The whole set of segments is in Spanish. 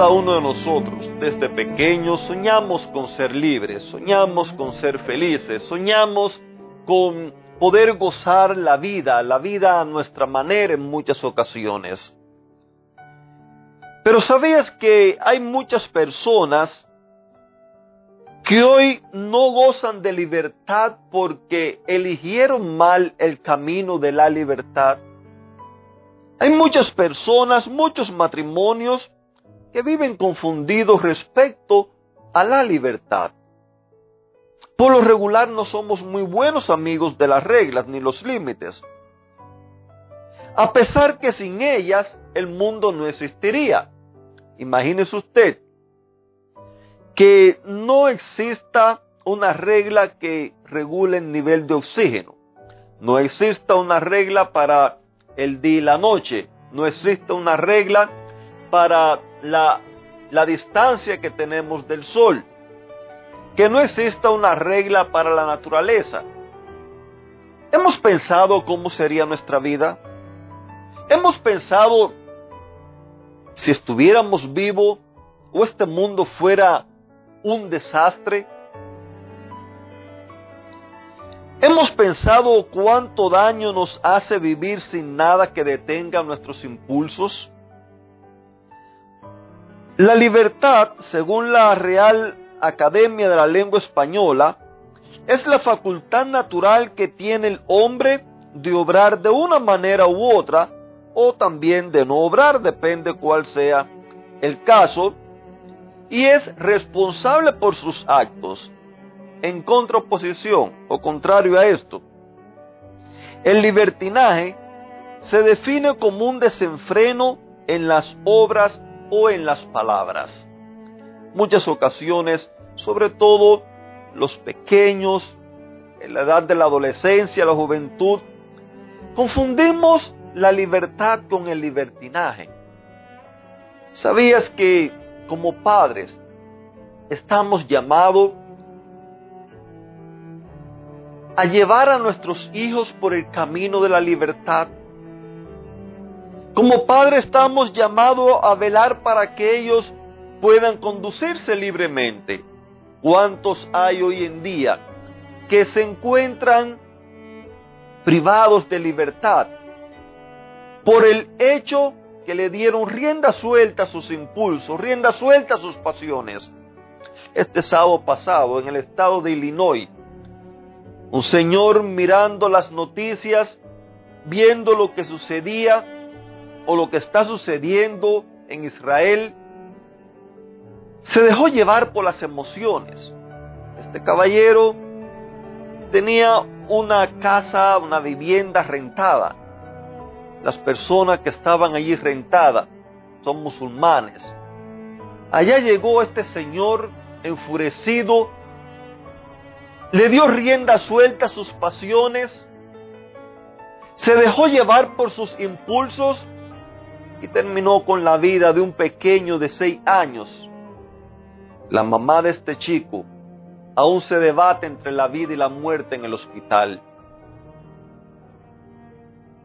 Cada uno de nosotros, desde pequeños, soñamos con ser libres, soñamos con ser felices, soñamos con poder gozar la vida, la vida a nuestra manera en muchas ocasiones. Pero ¿sabías que hay muchas personas que hoy no gozan de libertad porque eligieron mal el camino de la libertad? Hay muchas personas, muchos matrimonios que viven confundidos respecto a la libertad. Por lo regular no somos muy buenos amigos de las reglas ni los límites, a pesar que sin ellas el mundo no existiría. Imagínese usted que no exista una regla que regule el nivel de oxígeno, no exista una regla para el día y la noche, no exista una regla para la, la distancia que tenemos del Sol. Que no exista una regla para la naturaleza. ¿Hemos pensado cómo sería nuestra vida? ¿Hemos pensado si estuviéramos vivos o este mundo fuera un desastre? ¿Hemos pensado cuánto daño nos hace vivir sin nada que detenga nuestros impulsos? La libertad, según la Real Academia de la Lengua Española, es la facultad natural que tiene el hombre de obrar de una manera u otra o también de no obrar, depende cuál sea el caso, y es responsable por sus actos, en contraposición o contrario a esto. El libertinaje se define como un desenfreno en las obras o en las palabras. Muchas ocasiones, sobre todo los pequeños, en la edad de la adolescencia, la juventud, confundimos la libertad con el libertinaje. ¿Sabías que como padres estamos llamados a llevar a nuestros hijos por el camino de la libertad? Como padre estamos llamados a velar para que ellos puedan conducirse libremente. ¿Cuántos hay hoy en día que se encuentran privados de libertad por el hecho que le dieron rienda suelta a sus impulsos, rienda suelta a sus pasiones? Este sábado pasado en el estado de Illinois, un señor mirando las noticias, viendo lo que sucedía, o lo que está sucediendo en Israel, se dejó llevar por las emociones. Este caballero tenía una casa, una vivienda rentada. Las personas que estaban allí rentadas son musulmanes. Allá llegó este señor enfurecido, le dio rienda suelta a sus pasiones, se dejó llevar por sus impulsos y terminó con la vida de un pequeño de seis años. La mamá de este chico aún se debate entre la vida y la muerte en el hospital.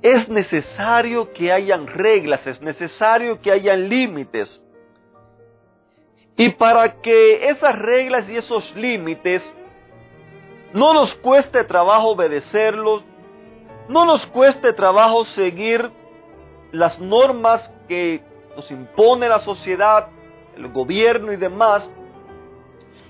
Es necesario que hayan reglas, es necesario que hayan límites. Y para que esas reglas y esos límites no nos cueste trabajo obedecerlos, no nos cueste trabajo seguir las normas que nos impone la sociedad, el gobierno y demás,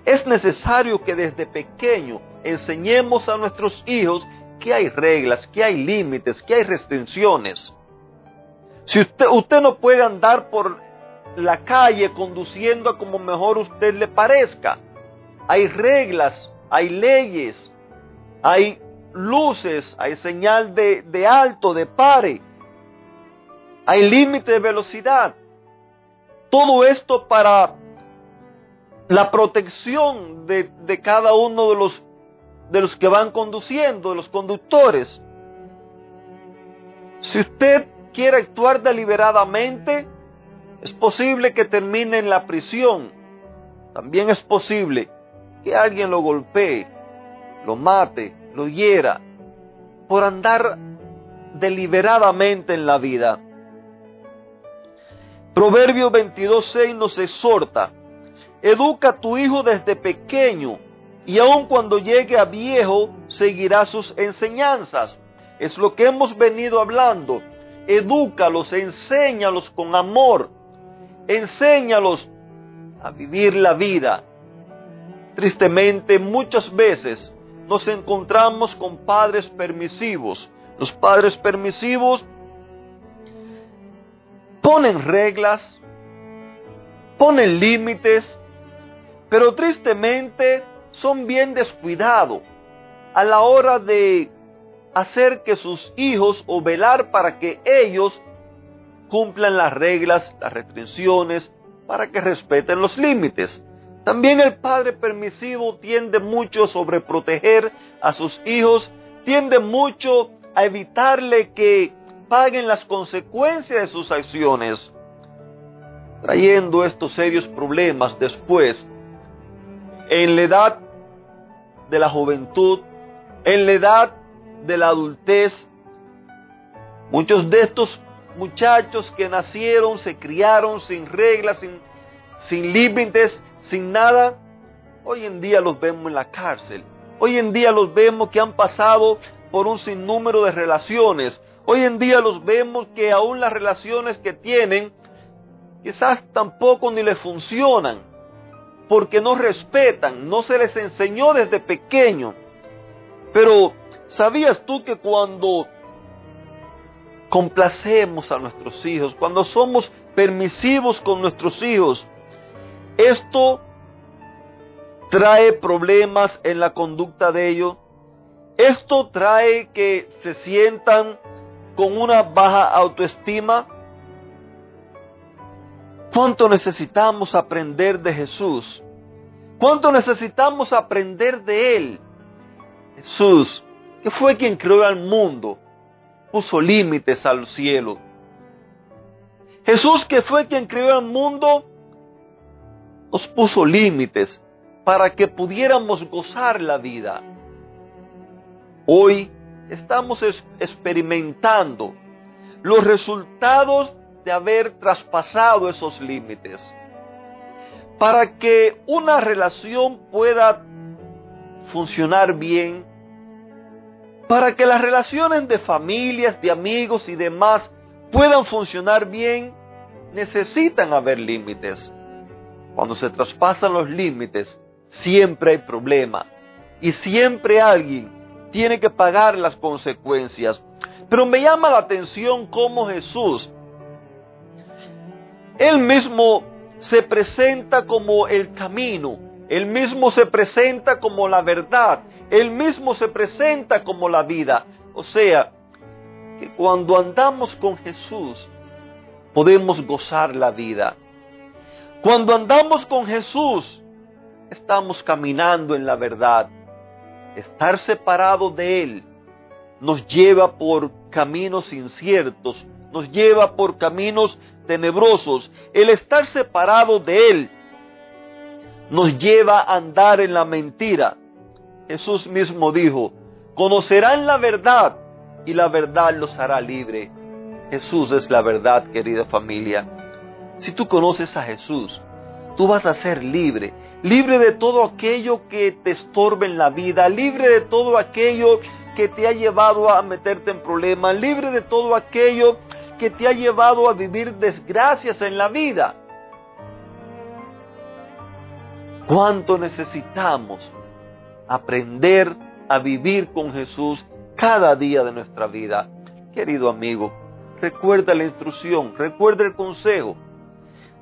es necesario que desde pequeño enseñemos a nuestros hijos que hay reglas, que hay límites, que hay restricciones. Si usted, no puede andar por la calle conduciendo como mejor usted le parezca, hay reglas, hay leyes, hay luces, hay señal de alto, de pare hay límite de velocidad. Todo esto para la protección de, cada uno de los, de los que van conduciendo, de los conductores. Si usted quiere actuar deliberadamente, es posible que termine en la prisión. También es posible que alguien lo golpee, lo mate, lo hiera, por andar deliberadamente en la vida. Proverbio 22.6 nos exhorta, educa a tu hijo desde pequeño y aun cuando llegue a viejo seguirá sus enseñanzas. Es lo que hemos venido hablando. Edúcalos, enséñalos con amor, enséñalos a vivir la vida. Tristemente, muchas veces nos encontramos con padres permisivos. Los padres permisivos ponen reglas, ponen límites, pero tristemente son bien descuidados a la hora de hacer que sus hijos o velar para que ellos cumplan las reglas, las restricciones, para que respeten los límites. También el padre permisivo tiende mucho a sobreproteger a sus hijos, tiende mucho a evitarle que paguen las consecuencias de sus acciones, trayendo estos serios problemas después en la edad de la juventud, en la edad de la adultez. Muchos de estos muchachos que nacieron, se criaron sin reglas, sin, sin límites, sin nada, hoy en día los vemos en la cárcel. Hoy en día los vemos que han pasado por un sinnúmero de relaciones. Hoy en día los vemos que aún las relaciones que tienen quizás tampoco ni les funcionan porque no respetan, no se les enseñó desde pequeño. Pero ¿sabías tú que cuando complacemos a nuestros hijos, cuando somos permisivos con nuestros hijos, esto trae problemas en la conducta de ellos. Esto trae que se sientan con una baja autoestima. ¿Cuánto necesitamos aprender de Jesús? ¿Cuánto necesitamos aprender de Él? Jesús, que fue quien creó al mundo, puso límites al cielo. Jesús, que fue quien creó al mundo, nos puso límites para que pudiéramos gozar la vida. Hoy estamos experimentando los resultados de haber traspasado esos límites. Para que una relación pueda funcionar bien, para que las relaciones de familias, de amigos y demás puedan funcionar bien, necesitan haber límites. Cuando se traspasan los límites, siempre hay problema y siempre alguien tiene que pagar las consecuencias. Pero me llama la atención cómo Jesús, él mismo se presenta como el camino, él mismo se presenta como la verdad, él mismo se presenta como la vida. O sea, que cuando andamos con Jesús, podemos gozar la vida. Cuando andamos con Jesús, estamos caminando en la verdad. Estar separado de Él nos lleva por caminos inciertos, nos lleva por caminos tenebrosos. El estar separado de Él nos lleva a andar en la mentira. Jesús mismo dijo, conocerán la verdad y la verdad los hará libre. Jesús es la verdad, querida familia. Si tú conoces a Jesús, tú vas a ser libre libre de todo aquello que te estorbe en la vida, libre de todo aquello que te ha llevado a meterte en problemas, libre de todo aquello que te ha llevado a vivir desgracias en la vida. ¿Cuánto necesitamos aprender a vivir con Jesús cada día de nuestra vida? Querido amigo, recuerda la instrucción, recuerda el consejo.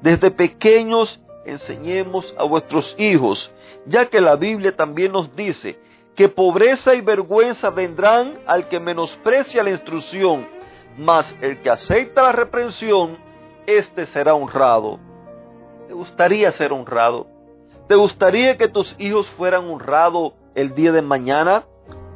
Desde pequeños enseñemos a vuestros hijos, ya que la Biblia también nos dice que pobreza y vergüenza vendrán al que menosprecia la instrucción, mas el que acepta la reprensión, éste será honrado. ¿Te gustaría ser honrado? ¿Te gustaría que tus hijos fueran honrados el día de mañana?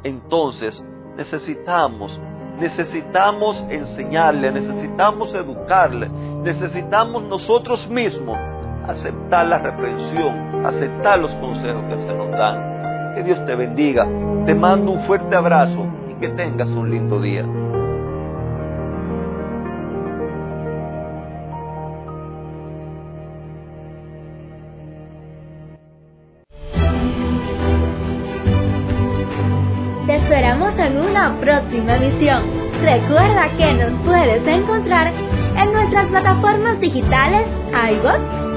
Entonces necesitamos, necesitamos enseñarle, necesitamos educarle, necesitamos nosotros mismos aceptar la reprensión, aceptar los consejos que se nos dan. Que Dios te bendiga. Te mando un fuerte abrazo y que tengas un lindo día. Te esperamos en una próxima emisión. Recuerda que nos puedes encontrar en nuestras plataformas digitales iBox,